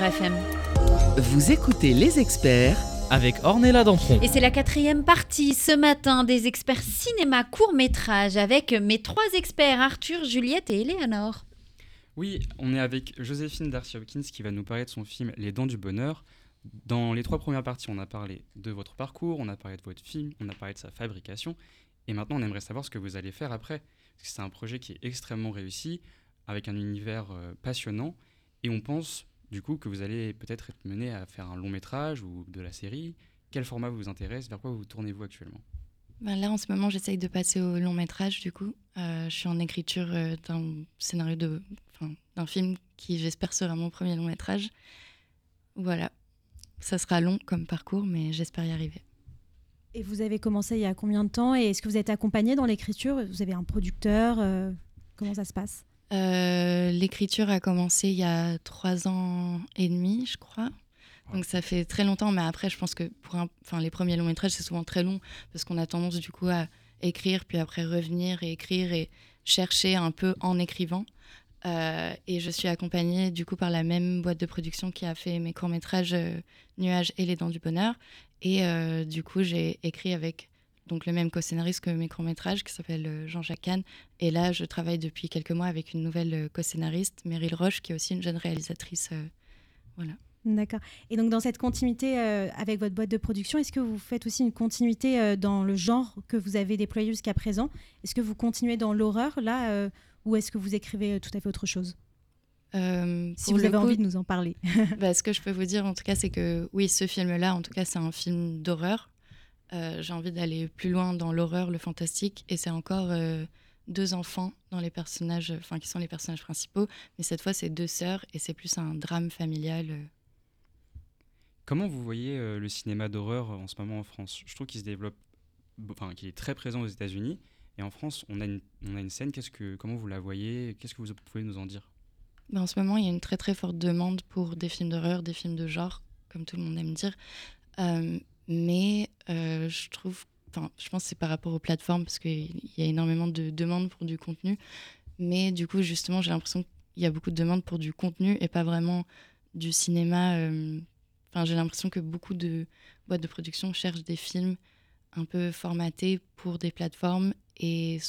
Vivre FM. Vous écoutez les experts avec Ornella Dampron. Et c'est la quatrième partie ce matin des experts cinéma court métrage avec mes trois experts Arthur, Juliette et Eleanor. Oui, on est avec Joséphine Darcy Hopkins qui va nous parler de son film Les Dents du Bonheur. Dans les trois premières parties, on a parlé de votre parcours, on a parlé de votre film, on a parlé de sa fabrication. Et maintenant, on aimerait savoir ce que vous allez faire après. Parce que c'est un projet qui est extrêmement réussi, avec un univers euh, passionnant. Et on pense, du coup, que vous allez peut-être être mené à faire un long métrage ou de la série. Quel format vous intéresse Vers quoi vous tournez-vous actuellement? Ben là, en ce moment, j'essaye de passer au long métrage, du coup. Euh, je suis en écriture euh, d'un scénario de, enfin, d'un film qui, j'espère, sera mon premier long métrage. Voilà. Ça sera long comme parcours, mais j'espère y arriver. Et vous avez commencé il y a combien de temps? Et est-ce que vous êtes accompagné dans l'écriture? Vous avez un producteur euh, Comment ça se passe? Euh, L'écriture a commencé il y a trois ans et demi, je crois. Donc ça fait très longtemps, mais après, je pense que pour un, enfin, les premiers longs métrages, c'est souvent très long parce qu'on a tendance du coup à écrire, puis après revenir et écrire et chercher un peu en écrivant. Euh, et je suis accompagnée du coup par la même boîte de production qui a fait mes courts-métrages euh, Nuages et Les Dents du Bonheur. Et euh, du coup, j'ai écrit avec donc le même co-scénariste que mes courts-métrages qui s'appelle euh, Jean-Jacques Kahn. Et là, je travaille depuis quelques mois avec une nouvelle euh, co-scénariste, Meryl Roche, qui est aussi une jeune réalisatrice. euh, voilà. D'accord. Et donc, dans cette continuité euh, avec votre boîte de production, est-ce que vous faites aussi une continuité euh, dans le genre que vous avez déployé jusqu'à présent? Est-ce que vous continuez dans l'horreur, là, ou est-ce que vous écrivez tout à fait autre chose? Euh, Si vous avez coup, envie de nous en parler. [LAUGHS] bah, ce que je peux vous dire, en tout cas, c'est que oui, ce film-là, en tout cas, c'est un film d'horreur. Euh, J'ai envie d'aller plus loin dans l'horreur, le fantastique, et c'est encore euh, deux enfants dans les personnages, enfin qui sont les personnages principaux, mais cette fois, c'est deux sœurs, et c'est plus un drame familial. euh. Comment vous voyez euh, le cinéma d'horreur en ce moment en France? Je trouve qu'il se développe, enfin qu'il est très présent aux États-Unis, et en France, on a une, on a une scène. Qu'est-ce que, comment vous la voyez? Qu'est-ce que vous pouvez nous en dire? Ben, en ce moment, il y a une très très forte demande pour des films d'horreur, des films de genre, comme tout le monde aime dire. Euh, mais euh, je trouve, enfin, je pense que c'est par rapport aux plateformes, parce qu'il y a énormément de demandes pour du contenu. Mais du coup, justement, j'ai l'impression qu'il y a beaucoup de demandes pour du contenu et pas vraiment du cinéma. euh, Enfin, j'ai l'impression que beaucoup de boîtes de production cherchent des films un peu formatés pour des plateformes et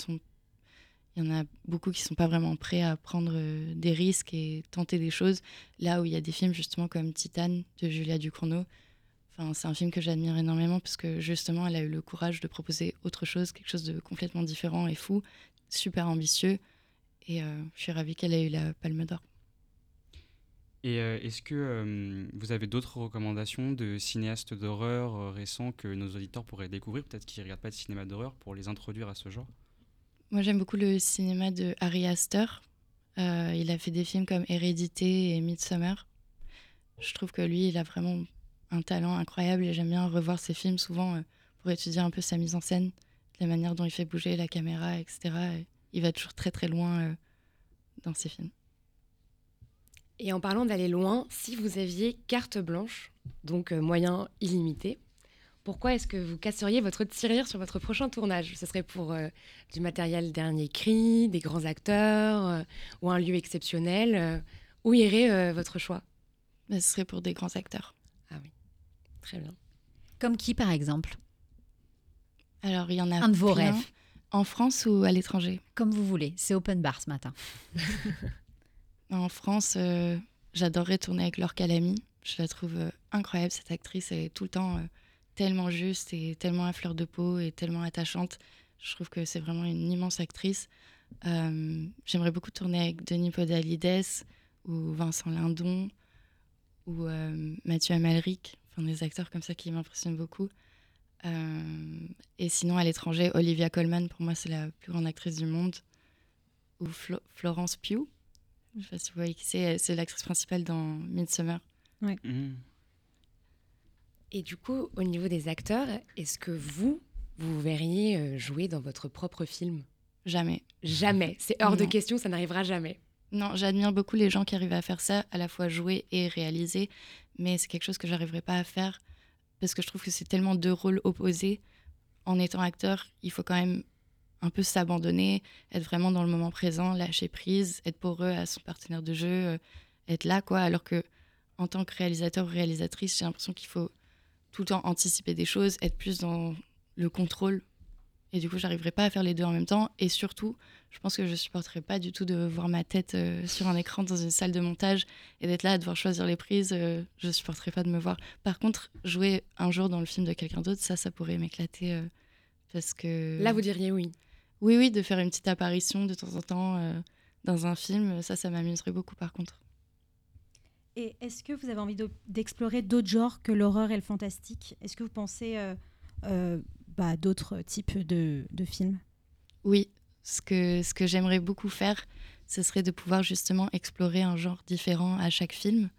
Il y en a beaucoup qui sont pas vraiment prêts à prendre euh, des risques et tenter des choses. Là où il y a des films justement comme Titane de Julia Ducournau. Enfin, c'est un film que j'admire énormément parce que justement, elle a eu le courage de proposer autre chose, quelque chose de complètement différent et fou, super ambitieux. Et euh, je suis ravie qu'elle ait eu la Palme d'Or. Et euh, est-ce que euh, vous avez d'autres recommandations de cinéastes d'horreur récents que nos auditeurs pourraient découvrir, peut-être qu'ils ne regardent pas de cinéma d'horreur, pour les introduire à ce genre Moi, j'aime beaucoup le cinéma de Harry Astor. Il a fait des films comme Hérédité et Midsommar. Je trouve que lui, il a vraiment un talent incroyable et j'aime bien revoir ses films souvent euh, pour étudier un peu sa mise en scène, la manière dont il fait bouger la caméra, etc. Et il va toujours très très loin euh, dans ses films. Et en parlant d'aller loin, si vous aviez carte blanche, donc euh, moyen illimité, pourquoi est-ce que vous casseriez votre tirelire sur votre prochain tournage? Ce serait pour euh, du matériel dernier cri, des grands acteurs euh, ou un lieu exceptionnel. euh, où irait votre choix? Mais ce serait pour des grands acteurs. Très bien. Comme qui, par exemple? Alors, il y en a Un de vos plein. rêves. En France ou à l'étranger? Comme vous voulez. C'est open bar ce matin. [LAUGHS] En France, euh, j'adorerais tourner avec Laure Calamy. Je la trouve euh, incroyable, cette actrice. Elle est tout le temps euh, tellement juste et tellement à fleur de peau et tellement attachante. Je trouve que c'est vraiment une immense actrice. J'aimerais beaucoup tourner avec Denis Podalides ou Vincent Lindon ou Mathieu Amalric. Enfin, des acteurs comme ça qui m'impressionnent beaucoup. Euh, et sinon, à l'étranger, Olivia Colman, pour moi, c'est la plus grande actrice du monde. Ou Flo- Florence Pugh. Je sais pas si vous voyez qui c'est. C'est l'actrice principale dans Midsommar. Mhm. Et du coup, au niveau des acteurs, est-ce que vous, vous verriez euh, jouer dans votre propre film? Jamais. Jamais. C'est hors de question, ça n'arrivera jamais. Non, j'admire beaucoup les gens qui arrivent à faire ça, à la fois jouer et réaliser, mais c'est quelque chose que j'arriverai pas à faire parce que je trouve que c'est tellement deux rôles opposés. En étant acteur, il faut quand même un peu s'abandonner, être vraiment dans le moment présent, lâcher prise, être poreux à son partenaire de jeu, euh, être là, quoi. Alors que en tant que réalisateur ou réalisatrice, j'ai l'impression qu'il faut tout le temps anticiper des choses, être plus dans le contrôle. Et du coup, j'arriverai pas à faire les deux en même temps. Et surtout, je pense que je supporterais pas du tout de voir ma tête euh, sur un écran dans une salle de montage et d'être là à devoir choisir les prises. euh, je supporterais pas de me voir. Par contre, jouer un jour dans le film de quelqu'un d'autre, ça, ça pourrait m'éclater euh, parce que. Là, vous diriez oui. Oui, oui, de faire une petite apparition de temps en temps euh, dans un film, ça, ça m'amuserait beaucoup. Par contre. Et est-ce que vous avez envie de- d'explorer d'autres genres que l'horreur et le fantastique? Est-ce que vous pensez euh, euh, bah, d'autres types de, films Oui, ce que, ce que j'aimerais beaucoup faire, ce serait de pouvoir justement explorer un genre différent à chaque film,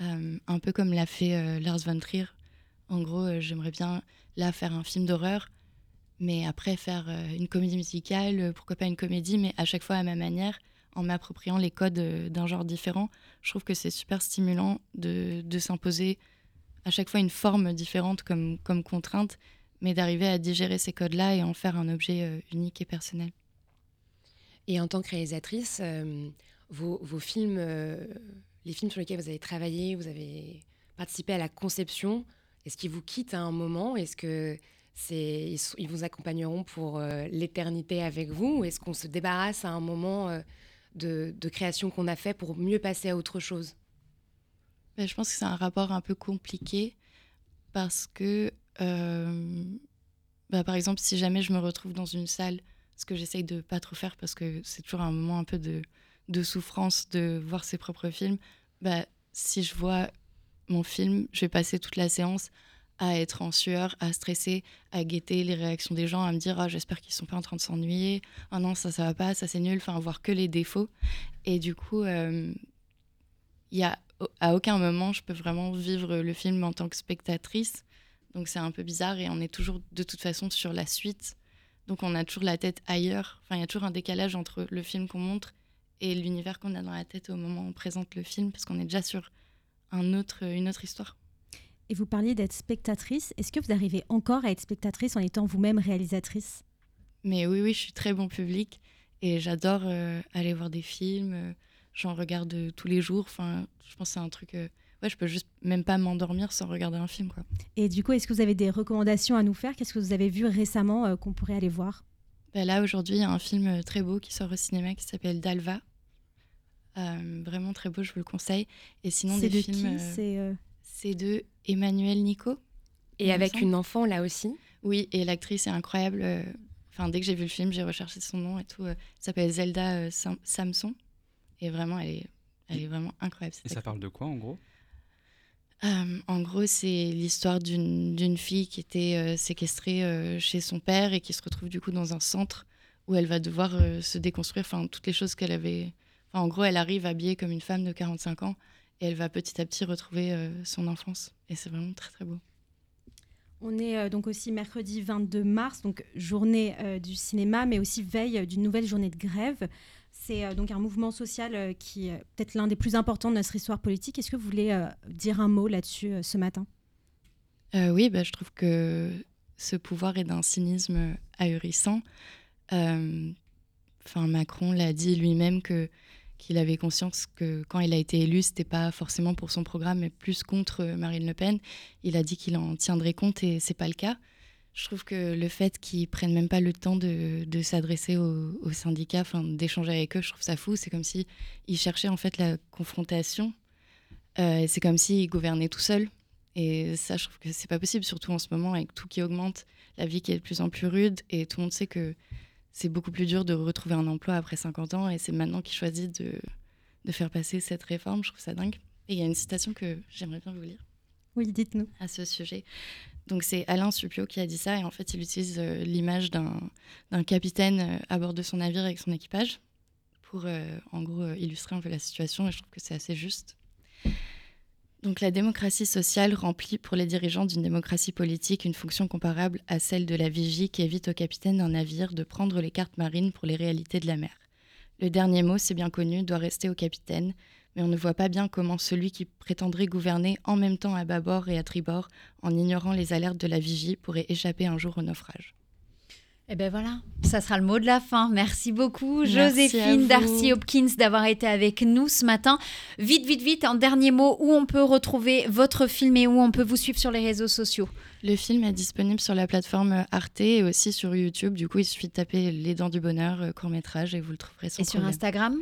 euh, un peu comme l'a fait euh, Lars von Trier. En gros, euh, j'aimerais bien là faire un film d'horreur, mais après faire une comédie musicale, pourquoi pas une comédie, mais à chaque fois à ma manière, en m'appropriant les codes d'un genre différent. Je trouve que c'est super stimulant de, de s'imposer à chaque fois une forme différente comme, comme contrainte, mais d'arriver à digérer ces codes-là et en faire un objet euh, unique et personnel. Et en tant que réalisatrice, euh, vos, vos films, euh, les films sur lesquels vous avez travaillé, vous avez participé à la conception, est-ce qu'ils vous quittent à un moment? Est-ce que c'est, ils, vous accompagneront pour euh, l'éternité avec vous? Ou est-ce qu'on se débarrasse à un moment de, de création qu'on a fait pour mieux passer à autre chose? Ben, je pense que c'est un rapport un peu compliqué parce que, bah, par exemple, si jamais je me retrouve dans une salle, ce que j'essaye de pas trop faire parce que c'est toujours un moment un peu de, de souffrance de voir ses propres films, bah, si je vois mon film, je vais passer toute la séance à être en sueur, à stresser, à guetter les réactions des gens, à me dire ah, j'espère qu'ils sont pas en train de s'ennuyer, ah non ça ça va pas, ça c'est nul, enfin voir que les défauts. Et du coup, euh, il y a à aucun moment je peux vraiment vivre le film en tant que spectatrice. Donc c'est un peu bizarre et on est toujours de toute façon sur la suite. Donc on a toujours la tête ailleurs. Enfin, il y a toujours un décalage entre le film qu'on montre et l'univers qu'on a dans la tête au moment où on présente le film parce qu'on est déjà sur un autre, une autre histoire. Et vous parliez d'être spectatrice. Est-ce que vous arrivez encore à être spectatrice en étant vous-même réalisatrice? Mais oui, oui, je suis très bon public et j'adore euh, aller voir des films. J'en regarde tous les jours. Enfin, je pense que c'est un truc. euh, ouais, je peux juste même pas m'endormir sans regarder un film, quoi. Et du coup, est-ce que vous avez des recommandations à nous faire? Qu'est-ce que vous avez vu récemment euh, qu'on pourrait aller voir? Bah là, aujourd'hui, il y a un film euh, très beau qui sort au cinéma qui s'appelle Dalva. Euh, vraiment très beau, je vous le conseille. Et sinon, C'est des de films. euh, C'est euh, de Emmanuel Nico. Et avec une enfant là aussi? Oui, et l'actrice est incroyable. Enfin, dès que j'ai vu le film, j'ai recherché son nom et tout. Elle s'appelle Zelda Sam- Samson. Et vraiment, elle est, elle est vraiment incroyable. Et ça parle de quoi en gros? Euh, en gros, c'est l'histoire d'une fille qui était euh, séquestrée euh, chez son père et qui se retrouve du coup dans un centre où elle va devoir se déconstruire, enfin toutes les choses qu'elle avait. En gros, elle arrive habillée comme une femme de 45 ans et elle va petit à petit retrouver son enfance. Et c'est vraiment très très beau. On est donc aussi mercredi 22 mars, donc journée du cinéma, mais aussi veille d'une nouvelle journée de grève. C'est euh, donc un mouvement social euh, qui est peut-être l'un des plus importants de notre histoire politique. Est-ce que vous voulez euh, dire un mot là-dessus euh, ce matin? Euh, oui, bah, je trouve que ce pouvoir est d'un cynisme ahurissant. Euh, Macron l'a dit lui-même que qu'il avait conscience que quand il a été élu, c'était pas forcément pour son programme, mais plus contre Marine Le Pen. Il a dit qu'il en tiendrait compte et c'est pas le cas. Je trouve que le fait qu'ils prennent même pas le temps de, de s'adresser aux, aux syndicats, enfin d'échanger avec eux, je trouve ça fou. C'est comme si ils cherchaient en fait la confrontation. Euh, c'est comme s'ils gouvernaient tout seuls. Et ça, je trouve que c'est pas possible, surtout en ce moment avec tout qui augmente, la vie qui est de plus en plus rude, et tout le monde sait que c'est beaucoup plus dur de retrouver un emploi après 50 ans, et c'est maintenant qu'il choisit de, de faire passer cette réforme. Je trouve ça dingue. Et il y a une citation que j'aimerais bien vous lire Oui, dites-nous. à ce sujet. Donc c'est Alain Supio qui a dit ça, et en fait il utilise euh, l'image d'un capitaine euh, à bord de son navire avec son équipage pour euh, en gros illustrer un peu la situation, et je trouve que c'est assez juste. Donc la démocratie sociale remplit pour les dirigeants d'une démocratie politique une fonction comparable à celle de la vigie qui évite au capitaine d'un navire de prendre les cartes marines pour les réalités de la mer. Le dernier mot, c'est bien connu, doit rester au capitaine, mais on ne voit pas bien comment celui qui prétendrait gouverner en même temps à bâbord et à tribord, en ignorant les alertes de la vigie, pourrait échapper un jour au naufrage. Eh ben voilà, ça sera le mot de la fin. Merci beaucoup, Merci Joséphine. Darcy Hopkins, d'avoir été avec nous ce matin. Vite, vite, vite, en dernier mot, où on peut retrouver votre film et où on peut vous suivre sur les réseaux sociaux? Le film est disponible sur la plateforme Arte et aussi sur YouTube. Du coup, il suffit de taper Les Dents du Bonheur, euh, court métrage, et vous le trouverez sans Et sur. Instagram?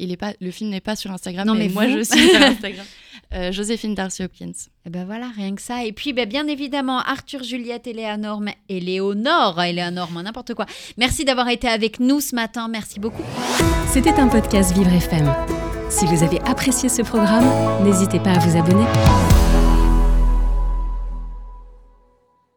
Il est pas, le film n'est pas sur Instagram, Non, mais, mais moi je [LAUGHS] suis sur Instagram. [LAUGHS] Euh, Joséphine Darcy Hopkins. Eh ben voilà, rien que ça. Et puis, ben, bien évidemment, Arthur, Juliette, Éléonore, mais- Éléonore, Éléonore, moi, n'importe quoi. Merci d'avoir été avec nous ce matin. Merci beaucoup. C'était un podcast Vivre FM. Si vous avez apprécié ce programme, n'hésitez pas à vous abonner.